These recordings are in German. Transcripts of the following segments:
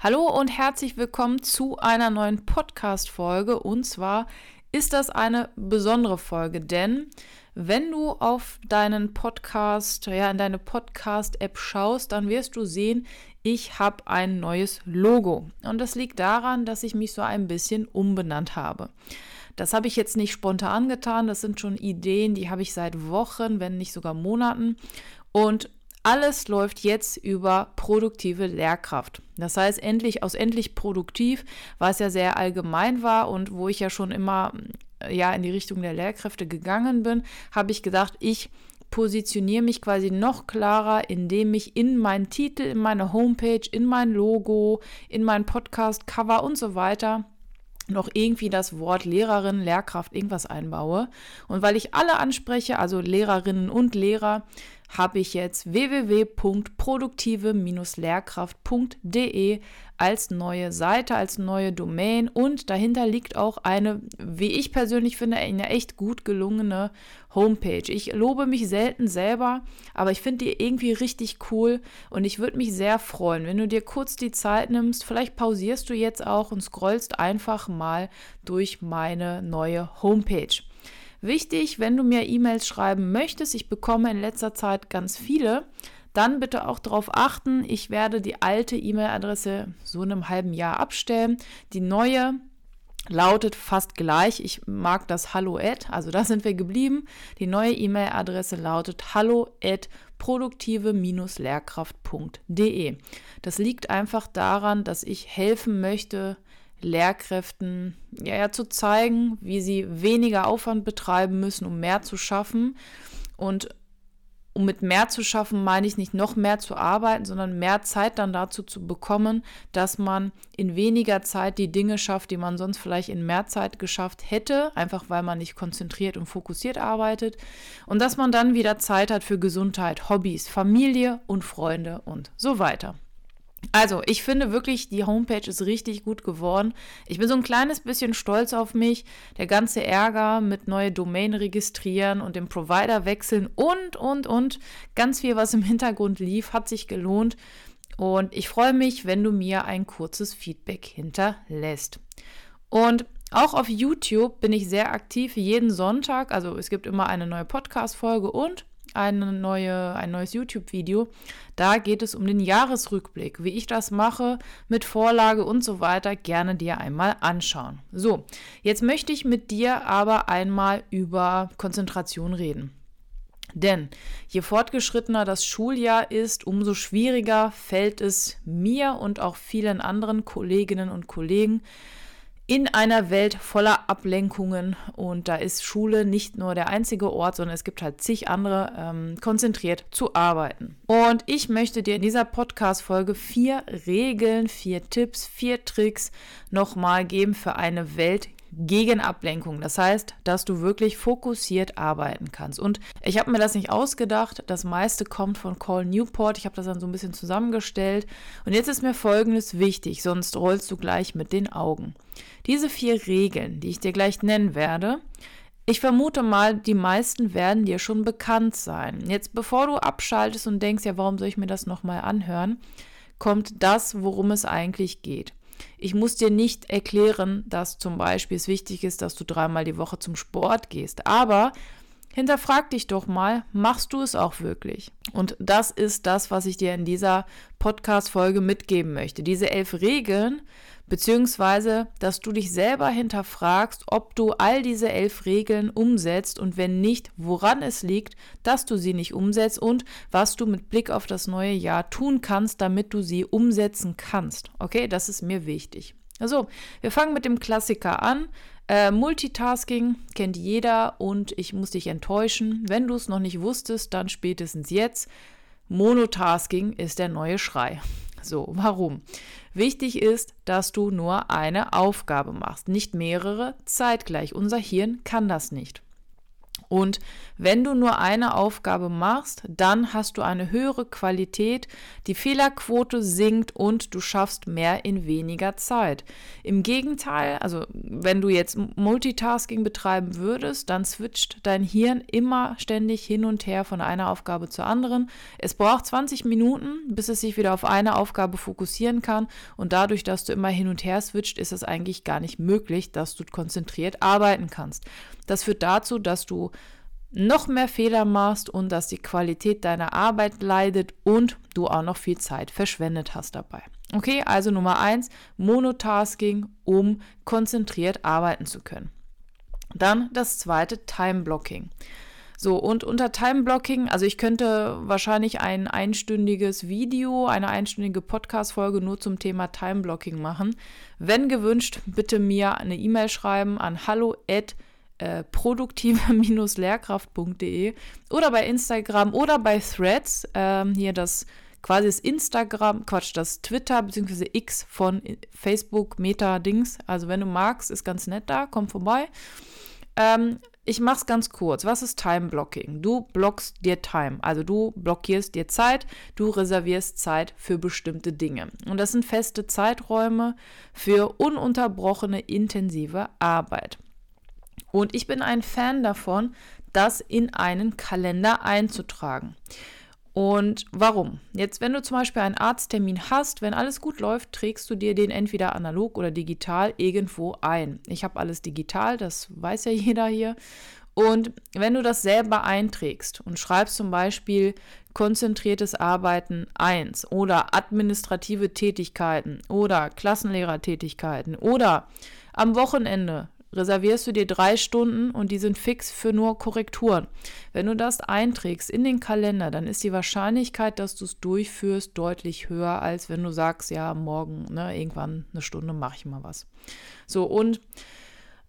Hallo und herzlich willkommen zu einer neuen Podcast-Folge. Und zwar ist das eine besondere Folge, denn wenn du auf deinen Podcast, ja, in deine Podcast-App schaust, dann wirst du sehen, ich habe ein neues Logo. Und das liegt daran, dass ich mich so ein bisschen umbenannt habe. Das habe ich jetzt nicht spontan getan, das sind schon Ideen, die habe ich seit Wochen, wenn nicht sogar Monaten. Und alles läuft jetzt über produktive Lehrkraft. Das heißt, endlich aus endlich produktiv, was ja sehr allgemein war und wo ich ja schon immer ja in die Richtung der Lehrkräfte gegangen bin, habe ich gedacht, ich positioniere mich quasi noch klarer, indem ich in meinen Titel, in meine Homepage, in mein Logo, in mein Podcast, Cover und so weiter noch irgendwie das Wort Lehrerin, Lehrkraft, irgendwas einbaue. Und weil ich alle anspreche, also Lehrerinnen und Lehrer, habe ich jetzt www.produktive-lehrkraft.de als neue Seite, als neue Domain und dahinter liegt auch eine, wie ich persönlich finde, eine echt gut gelungene Homepage. Ich lobe mich selten selber, aber ich finde die irgendwie richtig cool und ich würde mich sehr freuen, wenn du dir kurz die Zeit nimmst. Vielleicht pausierst du jetzt auch und scrollst einfach mal durch meine neue Homepage. Wichtig, wenn du mir E-Mails schreiben möchtest, ich bekomme in letzter Zeit ganz viele, dann bitte auch darauf achten, ich werde die alte E-Mail-Adresse so in einem halben Jahr abstellen. Die neue lautet fast gleich. Ich mag das Hallo at, also da sind wir geblieben. Die neue E-Mail-Adresse lautet hallo at produktive-lehrkraft.de. Das liegt einfach daran, dass ich helfen möchte, Lehrkräften ja, ja zu zeigen, wie sie weniger Aufwand betreiben müssen, um mehr zu schaffen. Und um mit mehr zu schaffen, meine ich nicht noch mehr zu arbeiten, sondern mehr Zeit dann dazu zu bekommen, dass man in weniger Zeit die Dinge schafft, die man sonst vielleicht in mehr Zeit geschafft hätte, einfach weil man nicht konzentriert und fokussiert arbeitet. Und dass man dann wieder Zeit hat für Gesundheit, Hobbys, Familie und Freunde und so weiter. Also, ich finde wirklich, die Homepage ist richtig gut geworden. Ich bin so ein kleines bisschen stolz auf mich. Der ganze Ärger mit neue Domain registrieren und dem Provider wechseln und, und, und. Ganz viel, was im Hintergrund lief, hat sich gelohnt. Und ich freue mich, wenn du mir ein kurzes Feedback hinterlässt. Und auch auf YouTube bin ich sehr aktiv jeden Sonntag. Also es gibt immer eine neue Podcast-Folge und eine neue, ein neues YouTube-Video. Da geht es um den Jahresrückblick. Wie ich das mache, mit Vorlage und so weiter, gerne dir einmal anschauen. So, jetzt möchte ich mit dir aber einmal über Konzentration reden. Denn je fortgeschrittener das Schuljahr ist, umso schwieriger fällt es mir und auch vielen anderen Kolleginnen und Kollegen, in einer Welt voller Ablenkungen und da ist Schule nicht nur der einzige Ort, sondern es gibt halt zig andere, ähm, konzentriert zu arbeiten. Und ich möchte dir in dieser Podcast-Folge vier Regeln, vier Tipps, vier Tricks nochmal geben für eine Welt gegen Ablenkung. Das heißt, dass du wirklich fokussiert arbeiten kannst. Und ich habe mir das nicht ausgedacht. Das meiste kommt von Call Newport. Ich habe das dann so ein bisschen zusammengestellt. Und jetzt ist mir Folgendes wichtig, sonst rollst du gleich mit den Augen. Diese vier Regeln, die ich dir gleich nennen werde, ich vermute mal, die meisten werden dir schon bekannt sein. Jetzt, bevor du abschaltest und denkst, ja, warum soll ich mir das nochmal anhören, kommt das, worum es eigentlich geht. Ich muss dir nicht erklären, dass zum Beispiel es wichtig ist, dass du dreimal die Woche zum Sport gehst. Aber hinterfrag dich doch mal, machst du es auch wirklich? Und das ist das, was ich dir in dieser Podcast-Folge mitgeben möchte. Diese elf Regeln, beziehungsweise, dass du dich selber hinterfragst, ob du all diese elf Regeln umsetzt und wenn nicht, woran es liegt, dass du sie nicht umsetzt und was du mit Blick auf das neue Jahr tun kannst, damit du sie umsetzen kannst. Okay, das ist mir wichtig. Also, wir fangen mit dem Klassiker an. Äh, Multitasking kennt jeder und ich muss dich enttäuschen. Wenn du es noch nicht wusstest, dann spätestens jetzt. Monotasking ist der neue Schrei. So, warum? Wichtig ist, dass du nur eine Aufgabe machst, nicht mehrere zeitgleich. Unser Hirn kann das nicht. Und wenn du nur eine Aufgabe machst, dann hast du eine höhere Qualität, die Fehlerquote sinkt und du schaffst mehr in weniger Zeit. Im Gegenteil, also wenn du jetzt Multitasking betreiben würdest, dann switcht dein Hirn immer ständig hin und her von einer Aufgabe zur anderen. Es braucht 20 Minuten, bis es sich wieder auf eine Aufgabe fokussieren kann und dadurch, dass du immer hin und her switcht, ist es eigentlich gar nicht möglich, dass du konzentriert arbeiten kannst. Das führt dazu, dass du noch mehr Fehler machst und dass die Qualität deiner Arbeit leidet und du auch noch viel Zeit verschwendet hast dabei. Okay, also Nummer eins, Monotasking, um konzentriert arbeiten zu können. Dann das zweite, Time Blocking. So, und unter Time Blocking, also ich könnte wahrscheinlich ein einstündiges Video, eine einstündige Podcast-Folge nur zum Thema Time Blocking machen. Wenn gewünscht, bitte mir eine E-Mail schreiben an hallo@ äh, produktive-lehrkraft.de oder bei Instagram oder bei Threads. Ähm, hier das quasi das Instagram, Quatsch, das Twitter bzw. X von Facebook, Meta-Dings. Also wenn du magst, ist ganz nett da, komm vorbei. Ähm, ich mach's ganz kurz. Was ist Time Blocking? Du blockst dir Time, also du blockierst dir Zeit, du reservierst Zeit für bestimmte Dinge. Und das sind feste Zeiträume für ununterbrochene intensive Arbeit. Und ich bin ein Fan davon, das in einen Kalender einzutragen. Und warum? Jetzt, wenn du zum Beispiel einen Arzttermin hast, wenn alles gut läuft, trägst du dir den entweder analog oder digital irgendwo ein. Ich habe alles digital, das weiß ja jeder hier. Und wenn du das selber einträgst und schreibst zum Beispiel konzentriertes Arbeiten 1 oder administrative Tätigkeiten oder Klassenlehrertätigkeiten oder am Wochenende reservierst du dir drei Stunden und die sind fix für nur Korrekturen. Wenn du das einträgst in den Kalender, dann ist die Wahrscheinlichkeit, dass du es durchführst, deutlich höher, als wenn du sagst, ja, morgen, ne, irgendwann eine Stunde mache ich mal was. So, und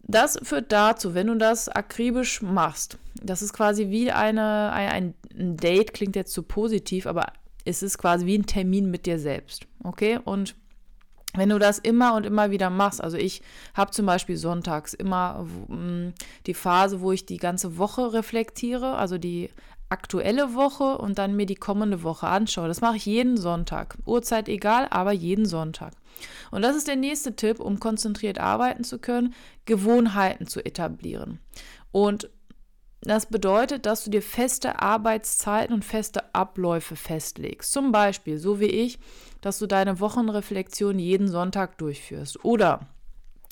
das führt dazu, wenn du das akribisch machst, das ist quasi wie eine, ein, ein Date, klingt jetzt zu positiv, aber es ist quasi wie ein Termin mit dir selbst. Okay? Und wenn du das immer und immer wieder machst, also ich habe zum Beispiel sonntags immer mm, die Phase, wo ich die ganze Woche reflektiere, also die aktuelle Woche und dann mir die kommende Woche anschaue. Das mache ich jeden Sonntag. Uhrzeit egal, aber jeden Sonntag. Und das ist der nächste Tipp, um konzentriert arbeiten zu können, Gewohnheiten zu etablieren. Und das bedeutet, dass du dir feste Arbeitszeiten und feste Abläufe festlegst. Zum Beispiel, so wie ich, dass du deine Wochenreflexion jeden Sonntag durchführst. Oder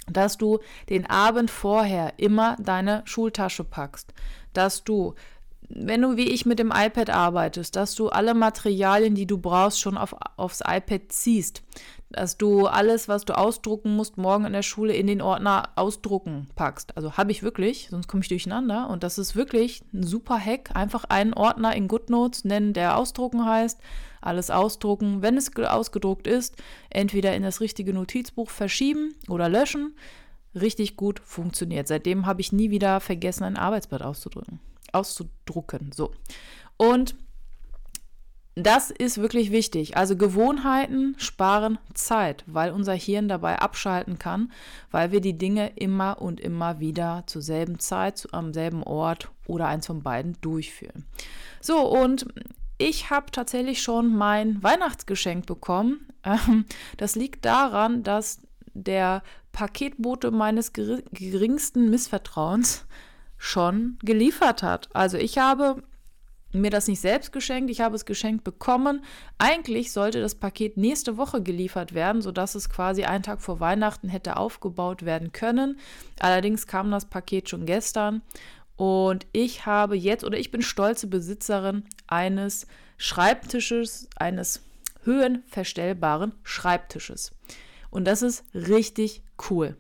dass du den Abend vorher immer deine Schultasche packst. Dass du wenn du wie ich mit dem iPad arbeitest, dass du alle Materialien, die du brauchst, schon auf, aufs iPad ziehst dass du alles, was du ausdrucken musst, morgen in der Schule in den Ordner ausdrucken packst. Also habe ich wirklich, sonst komme ich durcheinander. Und das ist wirklich ein super Hack. Einfach einen Ordner in GoodNotes nennen, der ausdrucken heißt. Alles ausdrucken. Wenn es ausgedruckt ist, entweder in das richtige Notizbuch verschieben oder löschen. Richtig gut funktioniert. Seitdem habe ich nie wieder vergessen, ein Arbeitsblatt auszudrücken. Auszudrucken. So. Und das ist wirklich wichtig. Also Gewohnheiten sparen Zeit, weil unser Hirn dabei abschalten kann, weil wir die Dinge immer und immer wieder zur selben Zeit, am selben Ort oder eins von beiden durchführen. So, und ich habe tatsächlich schon mein Weihnachtsgeschenk bekommen. Ähm, das liegt daran, dass der Paketbote meines geringsten Missvertrauens schon geliefert hat. Also ich habe mir das nicht selbst geschenkt, ich habe es geschenkt bekommen. Eigentlich sollte das Paket nächste Woche geliefert werden, sodass es quasi einen Tag vor Weihnachten hätte aufgebaut werden können. Allerdings kam das Paket schon gestern und ich habe jetzt oder ich bin stolze Besitzerin eines Schreibtisches, eines höhenverstellbaren Schreibtisches. Und das ist richtig cool.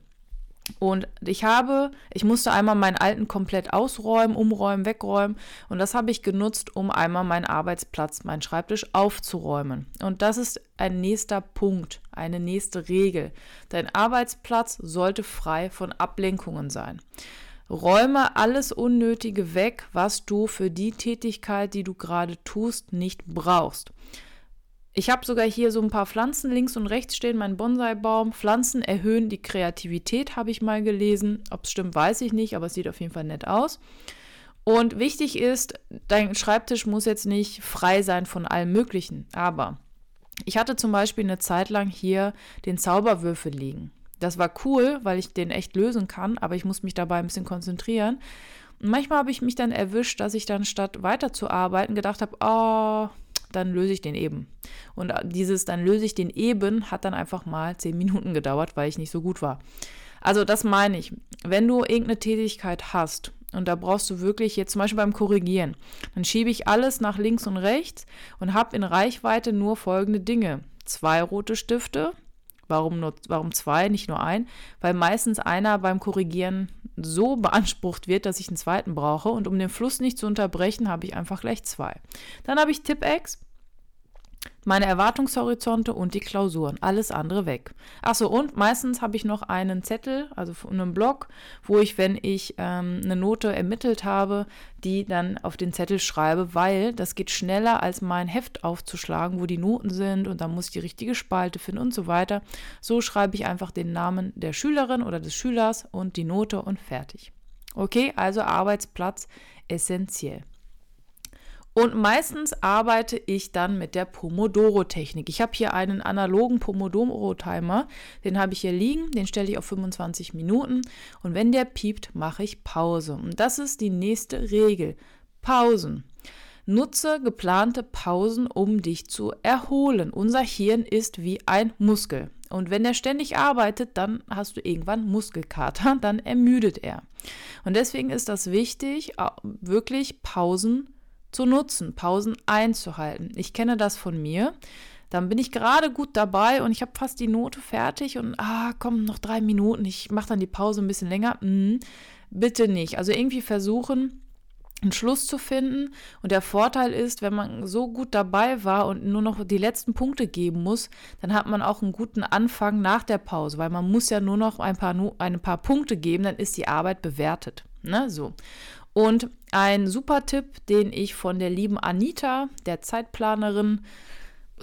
Und ich habe, ich musste einmal meinen alten komplett ausräumen, umräumen, wegräumen. Und das habe ich genutzt, um einmal meinen Arbeitsplatz, meinen Schreibtisch aufzuräumen. Und das ist ein nächster Punkt, eine nächste Regel. Dein Arbeitsplatz sollte frei von Ablenkungen sein. Räume alles Unnötige weg, was du für die Tätigkeit, die du gerade tust, nicht brauchst. Ich habe sogar hier so ein paar Pflanzen links und rechts stehen, mein Bonsai-Baum. Pflanzen erhöhen die Kreativität, habe ich mal gelesen. Ob es stimmt, weiß ich nicht, aber es sieht auf jeden Fall nett aus. Und wichtig ist, dein Schreibtisch muss jetzt nicht frei sein von allem Möglichen. Aber ich hatte zum Beispiel eine Zeit lang hier den Zauberwürfel liegen. Das war cool, weil ich den echt lösen kann, aber ich muss mich dabei ein bisschen konzentrieren. Und manchmal habe ich mich dann erwischt, dass ich dann statt weiterzuarbeiten gedacht habe, oh, dann löse ich den eben. Und dieses dann löse ich den eben hat dann einfach mal zehn Minuten gedauert, weil ich nicht so gut war. Also das meine ich. Wenn du irgendeine Tätigkeit hast und da brauchst du wirklich jetzt zum Beispiel beim Korrigieren, dann schiebe ich alles nach links und rechts und habe in Reichweite nur folgende Dinge. Zwei rote Stifte. Warum, nur, warum zwei, nicht nur ein? Weil meistens einer beim Korrigieren so beansprucht wird, dass ich einen zweiten brauche. Und um den Fluss nicht zu unterbrechen, habe ich einfach gleich zwei. Dann habe ich Tipp-X meine Erwartungshorizonte und die Klausuren. Alles andere weg. Achso, und meistens habe ich noch einen Zettel, also einen Blog, wo ich, wenn ich ähm, eine Note ermittelt habe, die dann auf den Zettel schreibe, weil das geht schneller, als mein Heft aufzuschlagen, wo die Noten sind und dann muss ich die richtige Spalte finden und so weiter. So schreibe ich einfach den Namen der Schülerin oder des Schülers und die Note und fertig. Okay, also Arbeitsplatz essentiell. Und meistens arbeite ich dann mit der Pomodoro-Technik. Ich habe hier einen analogen Pomodoro-Timer, den habe ich hier liegen, den stelle ich auf 25 Minuten und wenn der piept, mache ich Pause. Und das ist die nächste Regel. Pausen. Nutze geplante Pausen, um dich zu erholen. Unser Hirn ist wie ein Muskel. Und wenn er ständig arbeitet, dann hast du irgendwann Muskelkater, dann ermüdet er. Und deswegen ist das wichtig, wirklich Pausen zu nutzen, Pausen einzuhalten. Ich kenne das von mir. Dann bin ich gerade gut dabei und ich habe fast die Note fertig und ah, komm, noch drei Minuten. Ich mache dann die Pause ein bisschen länger. Hm, bitte nicht. Also irgendwie versuchen, einen Schluss zu finden. Und der Vorteil ist, wenn man so gut dabei war und nur noch die letzten Punkte geben muss, dann hat man auch einen guten Anfang nach der Pause, weil man muss ja nur noch ein paar, ein paar Punkte geben, dann ist die Arbeit bewertet. Ne? So. Und ein super Tipp, den ich von der lieben Anita, der Zeitplanerin,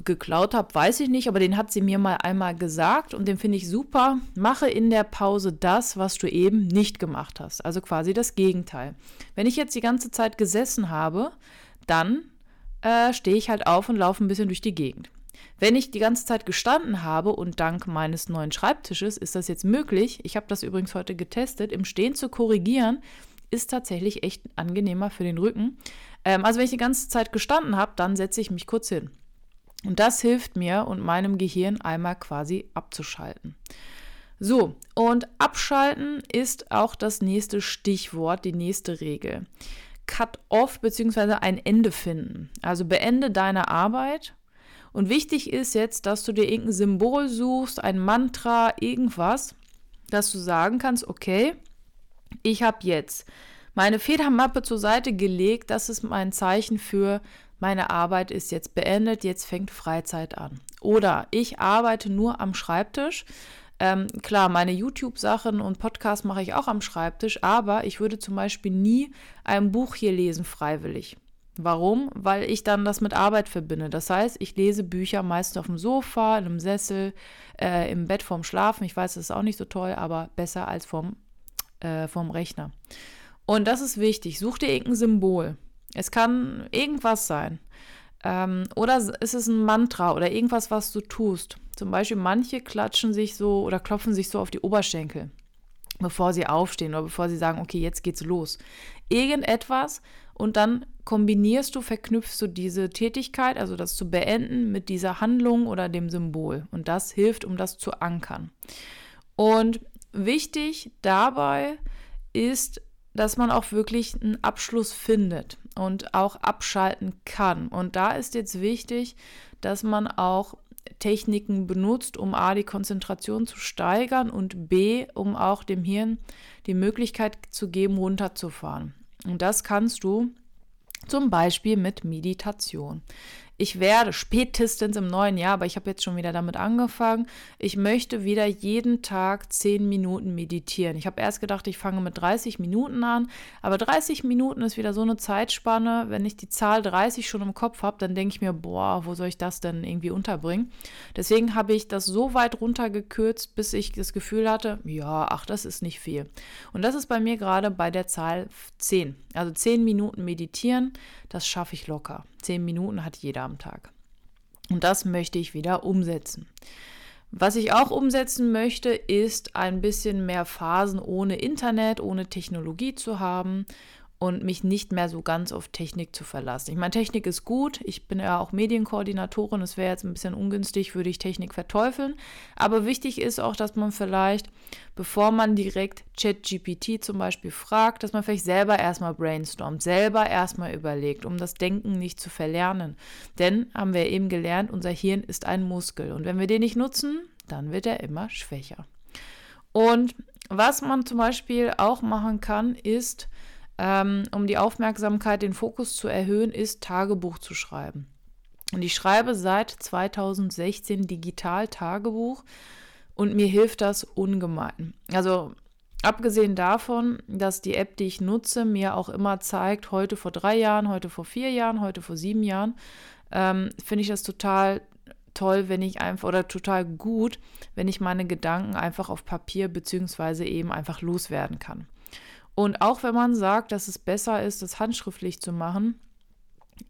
geklaut habe, weiß ich nicht, aber den hat sie mir mal einmal gesagt und den finde ich super. Mache in der Pause das, was du eben nicht gemacht hast. Also quasi das Gegenteil. Wenn ich jetzt die ganze Zeit gesessen habe, dann äh, stehe ich halt auf und laufe ein bisschen durch die Gegend. Wenn ich die ganze Zeit gestanden habe und dank meines neuen Schreibtisches ist das jetzt möglich, ich habe das übrigens heute getestet, im Stehen zu korrigieren, ist tatsächlich echt angenehmer für den Rücken. Ähm, also wenn ich die ganze Zeit gestanden habe, dann setze ich mich kurz hin. Und das hilft mir und meinem Gehirn einmal quasi abzuschalten. So, und abschalten ist auch das nächste Stichwort, die nächste Regel. Cut off bzw. ein Ende finden. Also beende deine Arbeit. Und wichtig ist jetzt, dass du dir irgendein Symbol suchst, ein Mantra, irgendwas, dass du sagen kannst, okay, ich habe jetzt meine Federmappe zur Seite gelegt. Das ist mein Zeichen für meine Arbeit ist jetzt beendet, jetzt fängt Freizeit an. Oder ich arbeite nur am Schreibtisch. Ähm, klar, meine YouTube-Sachen und Podcasts mache ich auch am Schreibtisch, aber ich würde zum Beispiel nie ein Buch hier lesen freiwillig. Warum? Weil ich dann das mit Arbeit verbinde. Das heißt, ich lese Bücher meist auf dem Sofa, in einem Sessel, äh, im Bett vorm Schlafen. Ich weiß, das ist auch nicht so toll, aber besser als vorm äh, vom Rechner. Und das ist wichtig. Such dir irgendein Symbol. Es kann irgendwas sein. Ähm, oder ist es ein Mantra oder irgendwas, was du tust. Zum Beispiel manche klatschen sich so oder klopfen sich so auf die Oberschenkel, bevor sie aufstehen oder bevor sie sagen, okay, jetzt geht's los. Irgendetwas und dann kombinierst du, verknüpfst du diese Tätigkeit, also das zu beenden, mit dieser Handlung oder dem Symbol. Und das hilft, um das zu ankern. Und Wichtig dabei ist, dass man auch wirklich einen Abschluss findet und auch abschalten kann. Und da ist jetzt wichtig, dass man auch Techniken benutzt, um A, die Konzentration zu steigern und B, um auch dem Hirn die Möglichkeit zu geben, runterzufahren. Und das kannst du zum Beispiel mit Meditation. Ich werde spätestens im neuen Jahr, aber ich habe jetzt schon wieder damit angefangen, ich möchte wieder jeden Tag 10 Minuten meditieren. Ich habe erst gedacht, ich fange mit 30 Minuten an, aber 30 Minuten ist wieder so eine Zeitspanne. Wenn ich die Zahl 30 schon im Kopf habe, dann denke ich mir, boah, wo soll ich das denn irgendwie unterbringen? Deswegen habe ich das so weit runtergekürzt, bis ich das Gefühl hatte, ja, ach, das ist nicht viel. Und das ist bei mir gerade bei der Zahl 10. Also 10 Minuten meditieren, das schaffe ich locker. 10 Minuten hat jeder am Tag. Und das möchte ich wieder umsetzen. Was ich auch umsetzen möchte, ist ein bisschen mehr Phasen ohne Internet, ohne Technologie zu haben und mich nicht mehr so ganz auf Technik zu verlassen. Ich meine, Technik ist gut. Ich bin ja auch Medienkoordinatorin. Es wäre jetzt ein bisschen ungünstig, würde ich Technik verteufeln. Aber wichtig ist auch, dass man vielleicht, bevor man direkt ChatGPT zum Beispiel fragt, dass man vielleicht selber erstmal brainstormt, selber erstmal überlegt, um das Denken nicht zu verlernen. Denn, haben wir eben gelernt, unser Hirn ist ein Muskel. Und wenn wir den nicht nutzen, dann wird er immer schwächer. Und was man zum Beispiel auch machen kann, ist, ähm, um die Aufmerksamkeit, den Fokus zu erhöhen, ist Tagebuch zu schreiben. Und ich schreibe seit 2016 digital Tagebuch und mir hilft das ungemein. Also abgesehen davon, dass die App, die ich nutze, mir auch immer zeigt, heute vor drei Jahren, heute vor vier Jahren, heute vor sieben Jahren, ähm, finde ich das total toll, wenn ich einfach oder total gut, wenn ich meine Gedanken einfach auf Papier beziehungsweise eben einfach loswerden kann. Und auch wenn man sagt, dass es besser ist, das handschriftlich zu machen,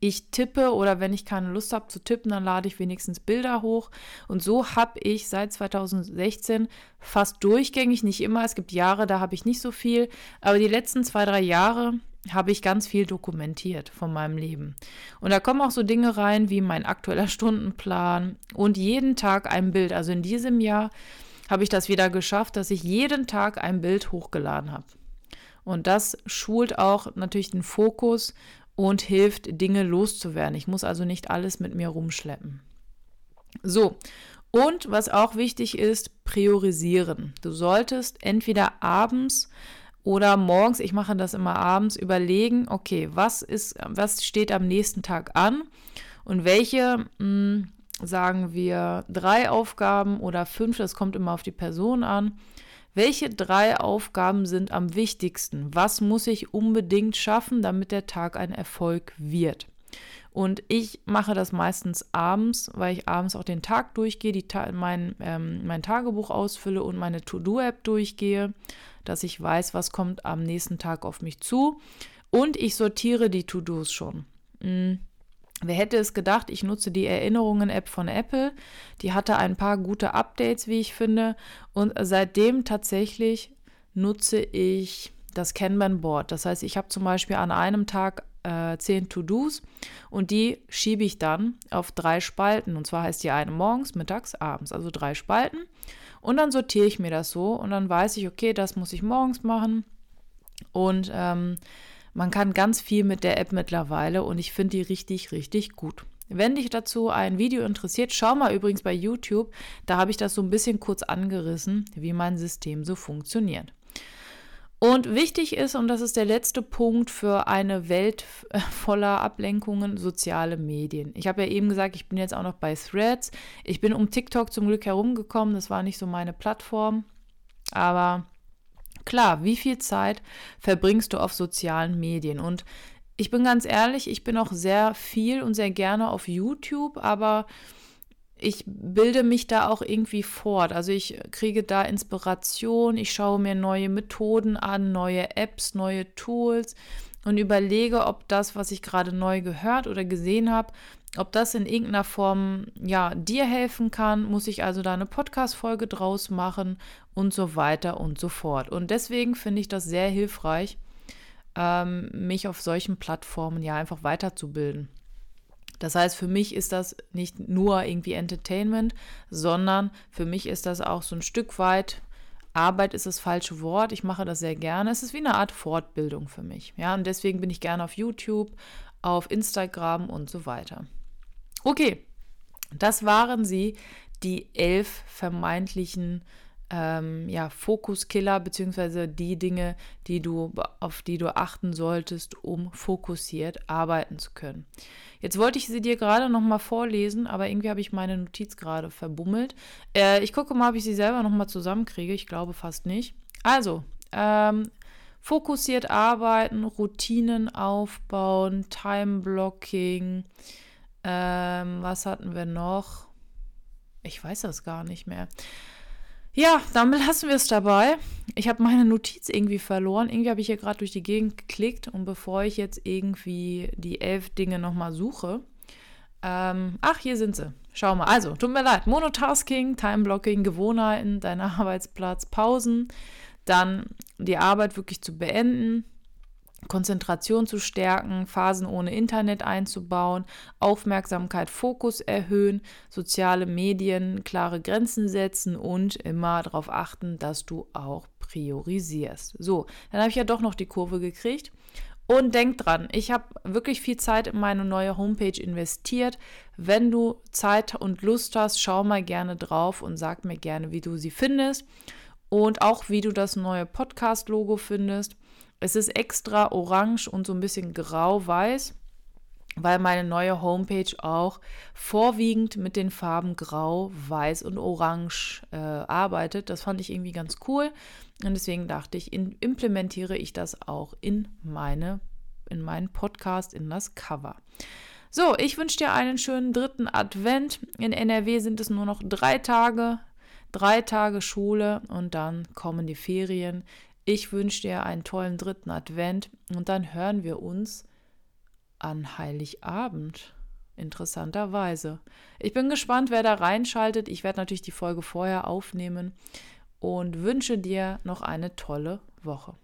ich tippe oder wenn ich keine Lust habe zu tippen, dann lade ich wenigstens Bilder hoch. Und so habe ich seit 2016 fast durchgängig, nicht immer, es gibt Jahre, da habe ich nicht so viel, aber die letzten zwei, drei Jahre habe ich ganz viel dokumentiert von meinem Leben. Und da kommen auch so Dinge rein wie mein aktueller Stundenplan und jeden Tag ein Bild. Also in diesem Jahr habe ich das wieder geschafft, dass ich jeden Tag ein Bild hochgeladen habe. Und das schult auch natürlich den Fokus und hilft, Dinge loszuwerden. Ich muss also nicht alles mit mir rumschleppen. So, und was auch wichtig ist, priorisieren. Du solltest entweder abends oder morgens, ich mache das immer abends, überlegen, okay, was ist, was steht am nächsten Tag an und welche, mh, hm, sagen wir, drei Aufgaben oder fünf, das kommt immer auf die Person an, welche drei Aufgaben sind am wichtigsten? Was muss ich unbedingt schaffen, damit der Tag ein Erfolg wird? Und ich mache das meistens abends, weil ich abends auch den Tag durchgehe, die, mein, ähm, mein Tagebuch ausfülle und meine To-Do-App durchgehe, dass ich weiß, was kommt am nächsten Tag auf mich zu. Und ich sortiere die To-Dos schon. Mhm. Wer hätte es gedacht, ich nutze die Erinnerungen-App von Apple. Die hatte ein paar gute Updates, wie ich finde. Und seitdem tatsächlich nutze ich das Kanban-Board. Das heißt, ich habe zum Beispiel an einem Tag äh, zehn To-Dos und die schiebe ich dann auf drei Spalten. Und zwar heißt die eine morgens, mittags, abends. Also drei Spalten. Und dann sortiere ich mir das so und dann weiß ich, okay, das muss ich morgens machen. Und ähm, man kann ganz viel mit der App mittlerweile und ich finde die richtig, richtig gut. Wenn dich dazu ein Video interessiert, schau mal übrigens bei YouTube. Da habe ich das so ein bisschen kurz angerissen, wie mein System so funktioniert. Und wichtig ist, und das ist der letzte Punkt für eine Welt voller Ablenkungen, soziale Medien. Ich habe ja eben gesagt, ich bin jetzt auch noch bei Threads. Ich bin um TikTok zum Glück herumgekommen. Das war nicht so meine Plattform. Aber Klar, wie viel Zeit verbringst du auf sozialen Medien? Und ich bin ganz ehrlich, ich bin auch sehr viel und sehr gerne auf YouTube, aber ich bilde mich da auch irgendwie fort. Also ich kriege da Inspiration, ich schaue mir neue Methoden an, neue Apps, neue Tools und überlege, ob das, was ich gerade neu gehört oder gesehen habe, ob das in irgendeiner Form ja dir helfen kann, muss ich also da eine Podcast-Folge draus machen und so weiter und so fort. Und deswegen finde ich das sehr hilfreich, ähm, mich auf solchen Plattformen ja einfach weiterzubilden. Das heißt, für mich ist das nicht nur irgendwie Entertainment, sondern für mich ist das auch so ein Stück weit Arbeit ist das falsche Wort. Ich mache das sehr gerne. Es ist wie eine Art Fortbildung für mich. Ja, und deswegen bin ich gerne auf YouTube, auf Instagram und so weiter. Okay, das waren sie, die elf vermeintlichen ähm, ja, Fokuskiller, beziehungsweise die Dinge, die du, auf die du achten solltest, um fokussiert arbeiten zu können. Jetzt wollte ich sie dir gerade nochmal vorlesen, aber irgendwie habe ich meine Notiz gerade verbummelt. Äh, ich gucke mal, ob ich sie selber nochmal zusammenkriege. Ich glaube fast nicht. Also, ähm, fokussiert arbeiten, Routinen aufbauen, Time-Blocking. Ähm, was hatten wir noch? Ich weiß das gar nicht mehr. Ja, damit lassen wir es dabei. Ich habe meine Notiz irgendwie verloren. Irgendwie habe ich hier gerade durch die Gegend geklickt und bevor ich jetzt irgendwie die elf Dinge nochmal suche, ähm, ach, hier sind sie. Schau mal. Also, tut mir leid. Monotasking, Timeblocking, Gewohnheiten, dein Arbeitsplatz, Pausen, dann die Arbeit wirklich zu beenden, Konzentration zu stärken, Phasen ohne Internet einzubauen, Aufmerksamkeit, Fokus erhöhen, soziale Medien, klare Grenzen setzen und immer darauf achten, dass du auch priorisierst. So, dann habe ich ja doch noch die Kurve gekriegt. Und denk dran, ich habe wirklich viel Zeit in meine neue Homepage investiert. Wenn du Zeit und Lust hast, schau mal gerne drauf und sag mir gerne, wie du sie findest und auch wie du das neue Podcast-Logo findest. Es ist extra orange und so ein bisschen grau-weiß, weil meine neue Homepage auch vorwiegend mit den Farben grau, weiß und orange äh, arbeitet. Das fand ich irgendwie ganz cool und deswegen dachte ich, in, implementiere ich das auch in meine in meinen Podcast, in das Cover. So, ich wünsche dir einen schönen dritten Advent. In NRW sind es nur noch drei Tage, drei Tage Schule und dann kommen die Ferien. Ich wünsche dir einen tollen dritten Advent und dann hören wir uns an Heiligabend. Interessanterweise. Ich bin gespannt, wer da reinschaltet. Ich werde natürlich die Folge vorher aufnehmen und wünsche dir noch eine tolle Woche.